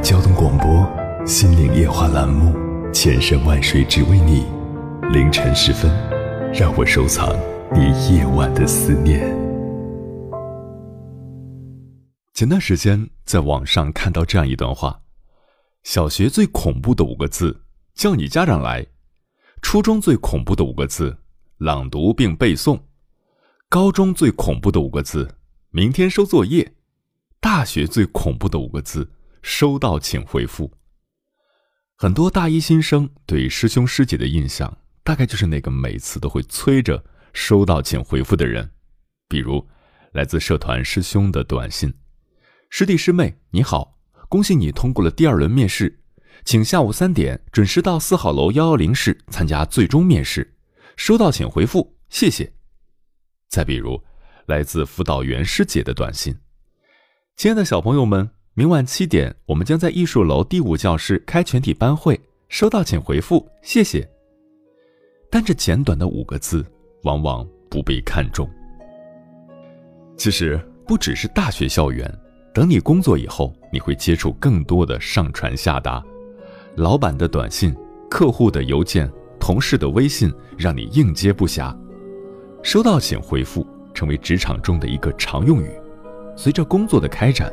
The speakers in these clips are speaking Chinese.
交通广播《心灵夜话》栏目，千山万水只为你，凌晨时分，让我收藏你夜晚的思念。前段时间在网上看到这样一段话：小学最恐怖的五个字，叫你家长来；初中最恐怖的五个字，朗读并背诵；高中最恐怖的五个字，明天收作业。大学最恐怖的五个字：收到请回复。很多大一新生对师兄师姐的印象，大概就是那个每次都会催着收到请回复的人。比如，来自社团师兄的短信：“师弟师妹你好，恭喜你通过了第二轮面试，请下午三点准时到四号楼幺幺零室参加最终面试。收到请回复，谢谢。”再比如，来自辅导员师姐的短信。亲爱的小朋友们，明晚七点，我们将在艺术楼第五教室开全体班会。收到请回复，谢谢。但这简短的五个字，往往不被看重。其实，不只是大学校园，等你工作以后，你会接触更多的上传下达，老板的短信、客户的邮件、同事的微信，让你应接不暇。收到请回复，成为职场中的一个常用语。随着工作的开展，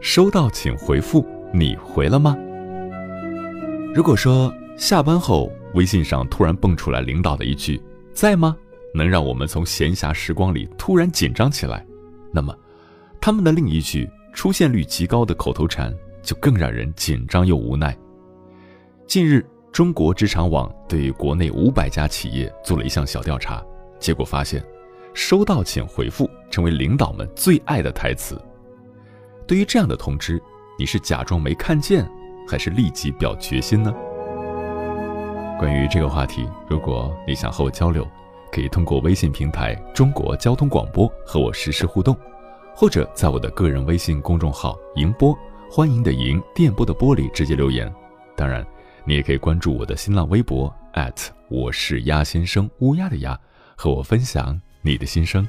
收到请回复，你回了吗？如果说下班后微信上突然蹦出来领导的一句“在吗”，能让我们从闲暇时光里突然紧张起来，那么他们的另一句出现率极高的口头禅就更让人紧张又无奈。近日，中国职场网对国内五百家企业做了一项小调查，结果发现。收到请回复，成为领导们最爱的台词。对于这样的通知，你是假装没看见，还是立即表决心呢？关于这个话题，如果你想和我交流，可以通过微信平台“中国交通广播”和我实时互动，或者在我的个人微信公众号“迎波”，欢迎的迎，电波的波里直接留言。当然，你也可以关注我的新浪微博我是鸭先生，乌鸦的鸭，和我分享。你的心声。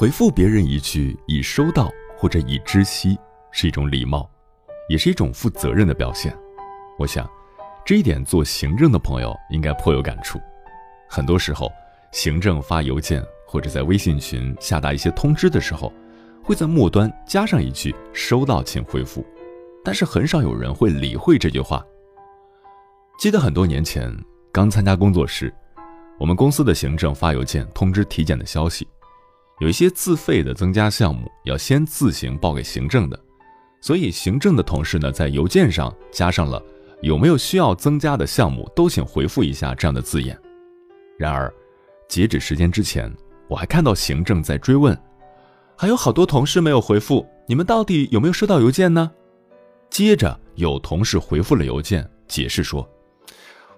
回复别人一句“已收到”或者“已知悉”，是一种礼貌，也是一种负责任的表现。我想，这一点做行政的朋友应该颇有感触。很多时候，行政发邮件或者在微信群下达一些通知的时候，会在末端加上一句“收到，请回复”，但是很少有人会理会这句话。记得很多年前刚参加工作时，我们公司的行政发邮件通知体检的消息。有一些自费的增加项目要先自行报给行政的，所以行政的同事呢，在邮件上加上了“有没有需要增加的项目，都请回复一下”这样的字眼。然而，截止时间之前，我还看到行政在追问，还有好多同事没有回复，你们到底有没有收到邮件呢？接着有同事回复了邮件，解释说：“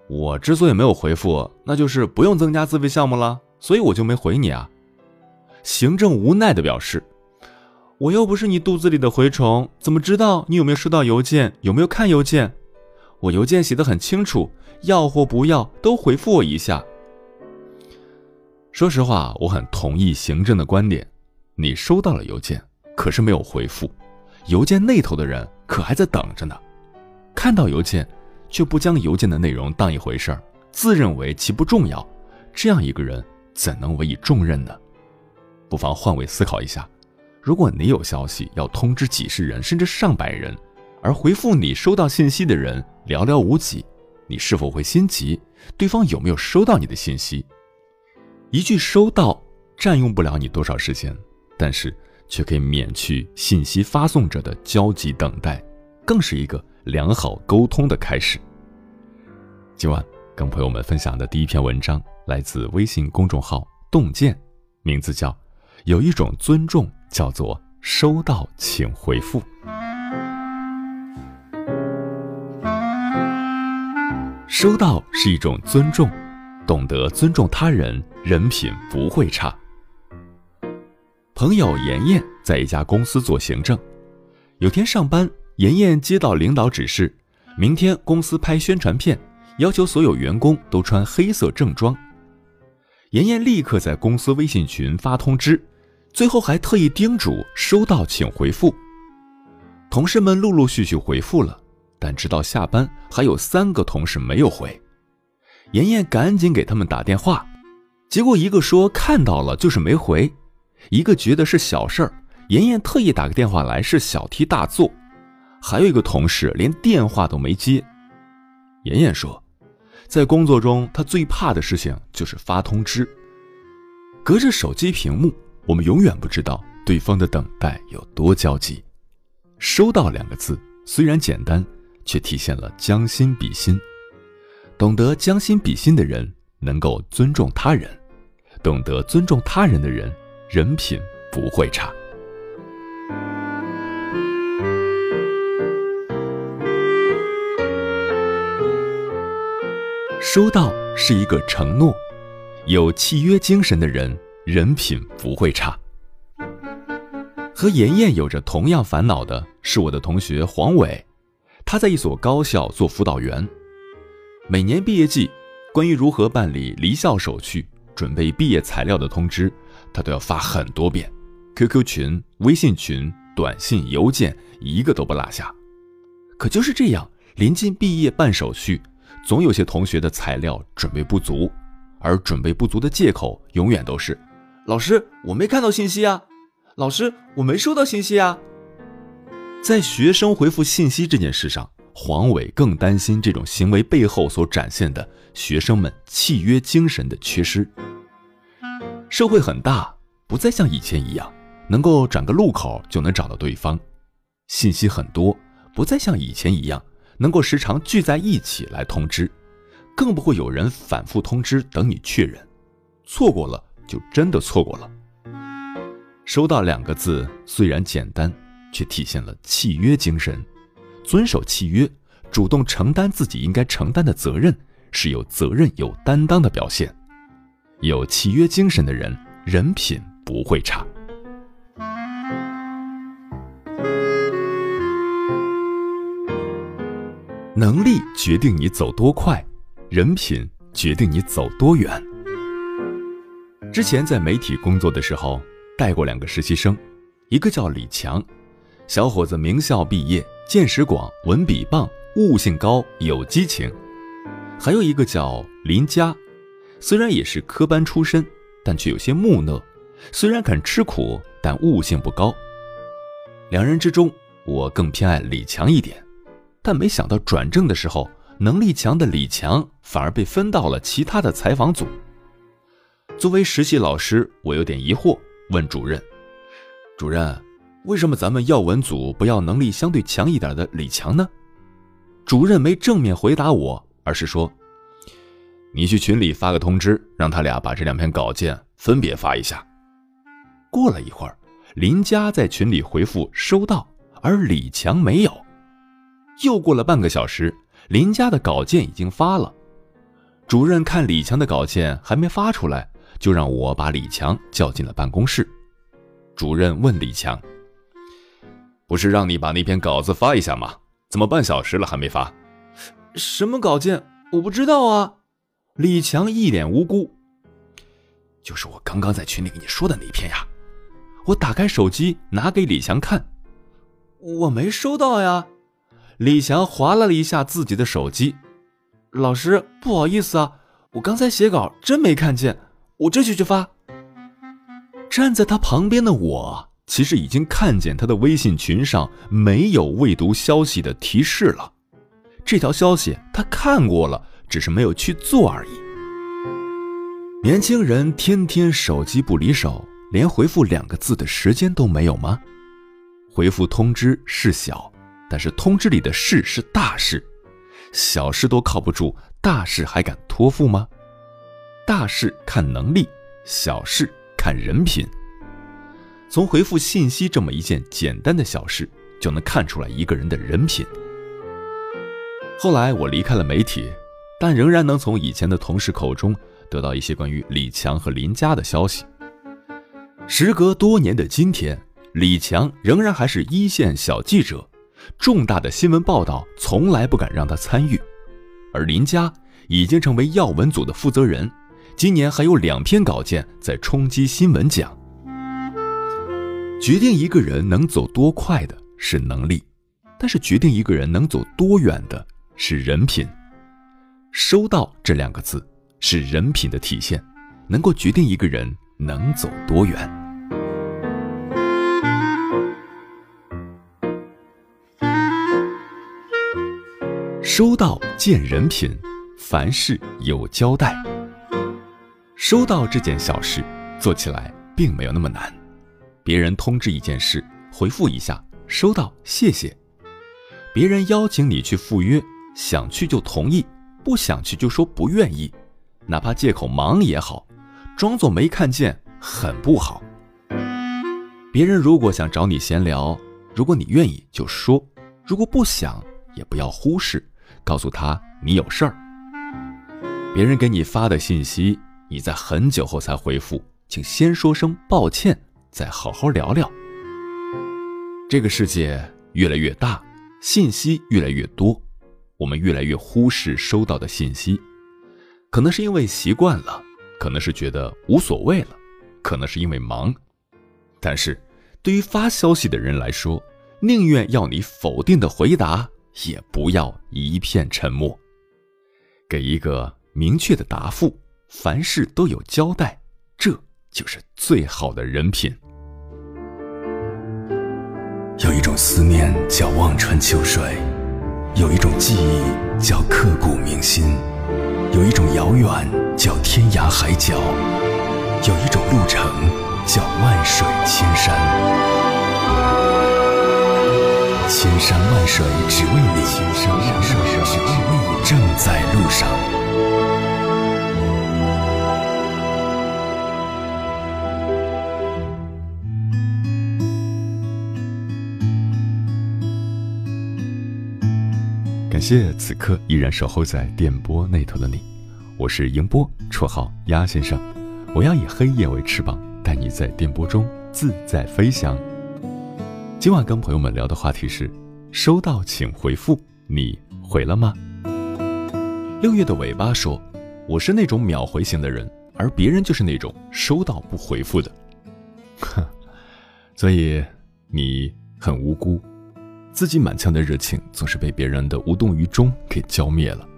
我之所以没有回复，那就是不用增加自费项目了，所以我就没回你啊。”行政无奈地表示：“我又不是你肚子里的蛔虫，怎么知道你有没有收到邮件，有没有看邮件？我邮件写的很清楚，要或不要都回复我一下。”说实话，我很同意行政的观点。你收到了邮件，可是没有回复，邮件那头的人可还在等着呢。看到邮件，却不将邮件的内容当一回事儿，自认为其不重要，这样一个人怎能委以重任呢？不妨换位思考一下，如果你有消息要通知几十人甚至上百人，而回复你收到信息的人寥寥无几，你是否会心急？对方有没有收到你的信息？一句“收到”占用不了你多少时间，但是却可以免去信息发送者的焦急等待，更是一个良好沟通的开始。今晚跟朋友们分享的第一篇文章来自微信公众号“洞见”，名字叫。有一种尊重叫做收到，请回复。收到是一种尊重，懂得尊重他人，人品不会差。朋友妍妍在一家公司做行政，有天上班，妍妍接到领导指示，明天公司拍宣传片，要求所有员工都穿黑色正装。妍妍立刻在公司微信群发通知。最后还特意叮嘱收到请回复。同事们陆陆续续回复了，但直到下班还有三个同事没有回。妍妍赶紧给他们打电话，结果一个说看到了就是没回，一个觉得是小事儿，妍妍特意打个电话来是小题大做，还有一个同事连电话都没接。妍妍说，在工作中她最怕的事情就是发通知，隔着手机屏幕。我们永远不知道对方的等待有多焦急。收到两个字虽然简单，却体现了将心比心。懂得将心比心的人，能够尊重他人；懂得尊重他人的人，人品不会差。收到是一个承诺，有契约精神的人。人品不会差。和妍妍有着同样烦恼的是我的同学黄伟，他在一所高校做辅导员。每年毕业季，关于如何办理离校手续、准备毕业材料的通知，他都要发很多遍，QQ 群、微信群、短信、邮件，一个都不落下。可就是这样，临近毕业办手续，总有些同学的材料准备不足，而准备不足的借口永远都是：“老师，我没看到信息啊，老师，我没收到信息啊。”在学生回复信息这件事上，黄伟更担心这种行为背后所展现的学生们契约精神的缺失。社会很大，不再像以前一样能够转个路口就能找到对方；信息很多，不再像以前一样能够时常聚在一起来通知。更不会有人反复通知等你确认，错过了就真的错过了。收到两个字虽然简单，却体现了契约精神。遵守契约，主动承担自己应该承担的责任，是有责任、有担当的表现。有契约精神的人，人品不会差。能力决定你走多快。人品决定你走多远。之前在媒体工作的时候，带过两个实习生，一个叫李强，小伙子名校毕业，见识广，文笔棒，悟性高，有激情；还有一个叫林佳，虽然也是科班出身，但却有些木讷，虽然肯吃苦，但悟性不高。两人之中，我更偏爱李强一点，但没想到转正的时候。能力强的李强反而被分到了其他的采访组。作为实习老师，我有点疑惑，问主任：“主任，为什么咱们要文组不要能力相对强一点的李强呢？”主任没正面回答我，而是说：“你去群里发个通知，让他俩把这两篇稿件分别发一下。”过了一会儿，林佳在群里回复收到，而李强没有。又过了半个小时。林佳的稿件已经发了，主任看李强的稿件还没发出来，就让我把李强叫进了办公室。主任问李强：“不是让你把那篇稿子发一下吗？怎么半小时了还没发？”“什么稿件？我不知道啊。”李强一脸无辜。“就是我刚刚在群里跟你说的那篇呀。”我打开手机拿给李强看，“我没收到呀。”李强划拉了一下自己的手机，老师，不好意思啊，我刚才写稿真没看见，我这就去发。站在他旁边的我，其实已经看见他的微信群上没有未读消息的提示了。这条消息他看过了，只是没有去做而已。年轻人天天手机不离手，连回复两个字的时间都没有吗？回复通知事小。但是通知里的事是大事，小事都靠不住，大事还敢托付吗？大事看能力，小事看人品。从回复信息这么一件简单的小事，就能看出来一个人的人品。后来我离开了媒体，但仍然能从以前的同事口中得到一些关于李强和林佳的消息。时隔多年的今天，李强仍然还是一线小记者。重大的新闻报道从来不敢让他参与，而林佳已经成为要闻组的负责人，今年还有两篇稿件在冲击新闻奖。决定一个人能走多快的是能力，但是决定一个人能走多远的是人品。收到这两个字是人品的体现，能够决定一个人能走多远。收到见人品，凡事有交代。收到这件小事，做起来并没有那么难。别人通知一件事，回复一下“收到，谢谢”。别人邀请你去赴约，想去就同意，不想去就说不愿意，哪怕借口忙也好，装作没看见很不好。别人如果想找你闲聊，如果你愿意就说，如果不想也不要忽视。告诉他你有事儿。别人给你发的信息，你在很久后才回复，请先说声抱歉，再好好聊聊。这个世界越来越大，信息越来越多，我们越来越忽视收到的信息，可能是因为习惯了，可能是觉得无所谓了，可能是因为忙。但是，对于发消息的人来说，宁愿要你否定的回答。也不要一片沉默，给一个明确的答复，凡事都有交代，这就是最好的人品。有一种思念叫望穿秋水，有一种记忆叫刻骨铭心，有一种遥远叫天涯海角，有一种路程叫万水千山。千山万水只为你，千山万水只为你，正在路上。谢此刻依然守候在电波那头的你，我是迎波，绰号鸭先生。我要以黑夜为翅膀，带你在电波中自在飞翔。今晚跟朋友们聊的话题是：收到请回复，你回了吗？六月的尾巴说：“我是那种秒回型的人，而别人就是那种收到不回复的。”哼，所以你很无辜。自己满腔的热情总是被别人的无动于衷给浇灭了。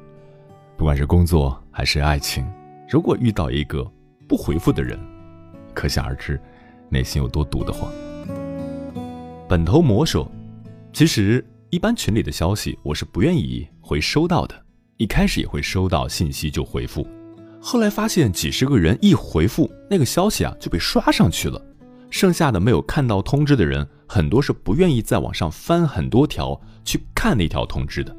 不管是工作还是爱情，如果遇到一个不回复的人，可想而知内心有多堵得慌。本头魔说：“其实一般群里的消息我是不愿意回收到的，一开始也会收到信息就回复，后来发现几十个人一回复那个消息啊就被刷上去了。”剩下的没有看到通知的人，很多是不愿意在网上翻很多条去看那条通知的。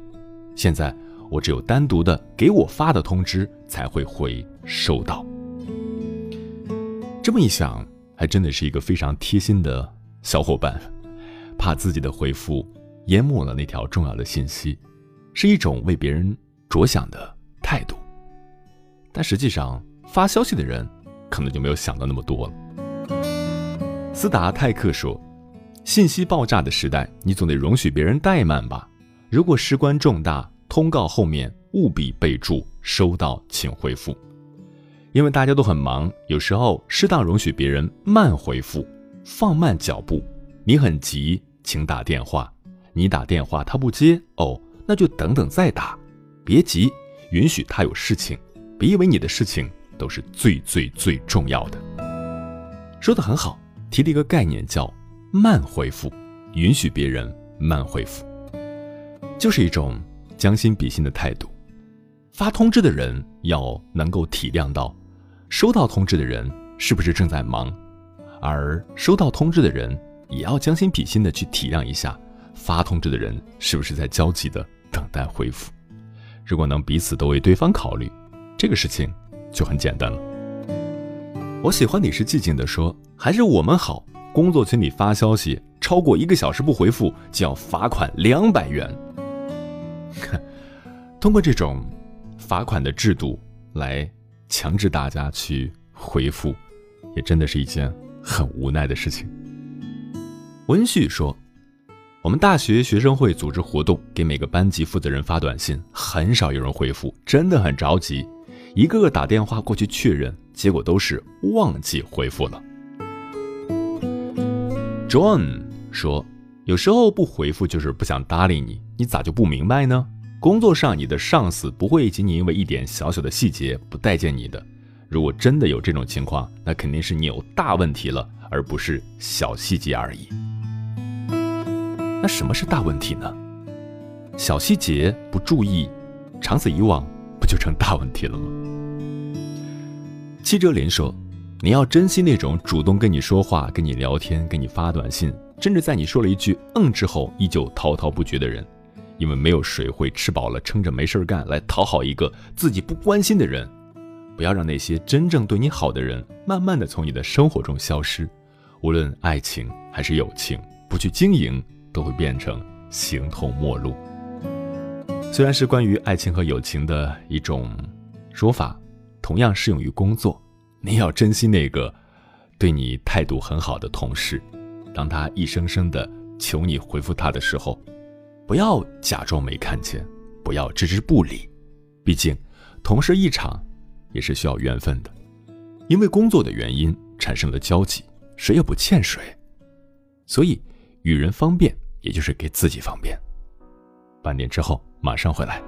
现在我只有单独的给我发的通知才会回收到。这么一想，还真的是一个非常贴心的小伙伴。怕自己的回复淹没了那条重要的信息，是一种为别人着想的态度。但实际上，发消息的人可能就没有想到那么多了。斯达泰克说：“信息爆炸的时代，你总得容许别人怠慢吧。如果事关重大，通告后面务必备注‘收到，请回复’，因为大家都很忙，有时候适当容许别人慢回复，放慢脚步。你很急，请打电话。你打电话他不接，哦，那就等等再打。别急，允许他有事情。别以为你的事情都是最最最重要的。说的很好。”提了一个概念叫“慢回复”，允许别人慢回复，就是一种将心比心的态度。发通知的人要能够体谅到，收到通知的人是不是正在忙，而收到通知的人也要将心比心的去体谅一下，发通知的人是不是在焦急的等待回复。如果能彼此都为对方考虑，这个事情就很简单了。我喜欢你是寂静的说。还是我们好。工作群里发消息超过一个小时不回复，就要罚款两百元。通过这种罚款的制度来强制大家去回复，也真的是一件很无奈的事情。温旭说：“我们大学学生会组织活动，给每个班级负责人发短信，很少有人回复，真的很着急，一个个打电话过去确认，结果都是忘记回复了。” John 说：“有时候不回复就是不想搭理你，你咋就不明白呢？工作上你的上司不会仅仅因为一点小小的细节不待见你的。如果真的有这种情况，那肯定是你有大问题了，而不是小细节而已。那什么是大问题呢？小细节不注意，长此以往不就成大问题了吗？”七哲林说。你要珍惜那种主动跟你说话、跟你聊天、跟你发短信，甚至在你说了一句“嗯”之后依旧滔滔不绝的人，因为没有谁会吃饱了撑着没事干来讨好一个自己不关心的人。不要让那些真正对你好的人慢慢的从你的生活中消失，无论爱情还是友情，不去经营都会变成形同陌路。虽然是关于爱情和友情的一种说法，同样适用于工作。你要珍惜那个对你态度很好的同事，当他一声声的求你回复他的时候，不要假装没看见，不要置之不理。毕竟，同事一场也是需要缘分的，因为工作的原因产生了交集，谁也不欠谁。所以，与人方便，也就是给自己方便。半点之后马上回来。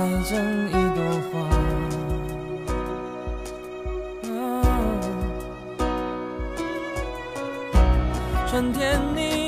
开成一朵花。春天你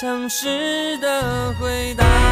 城市的回答。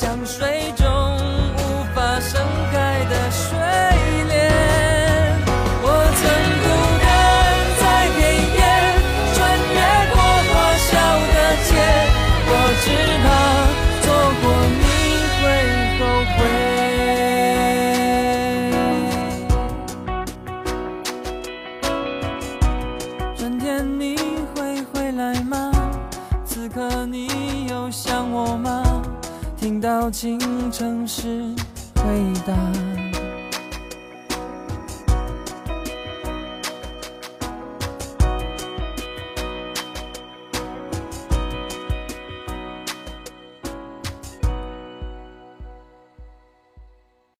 香水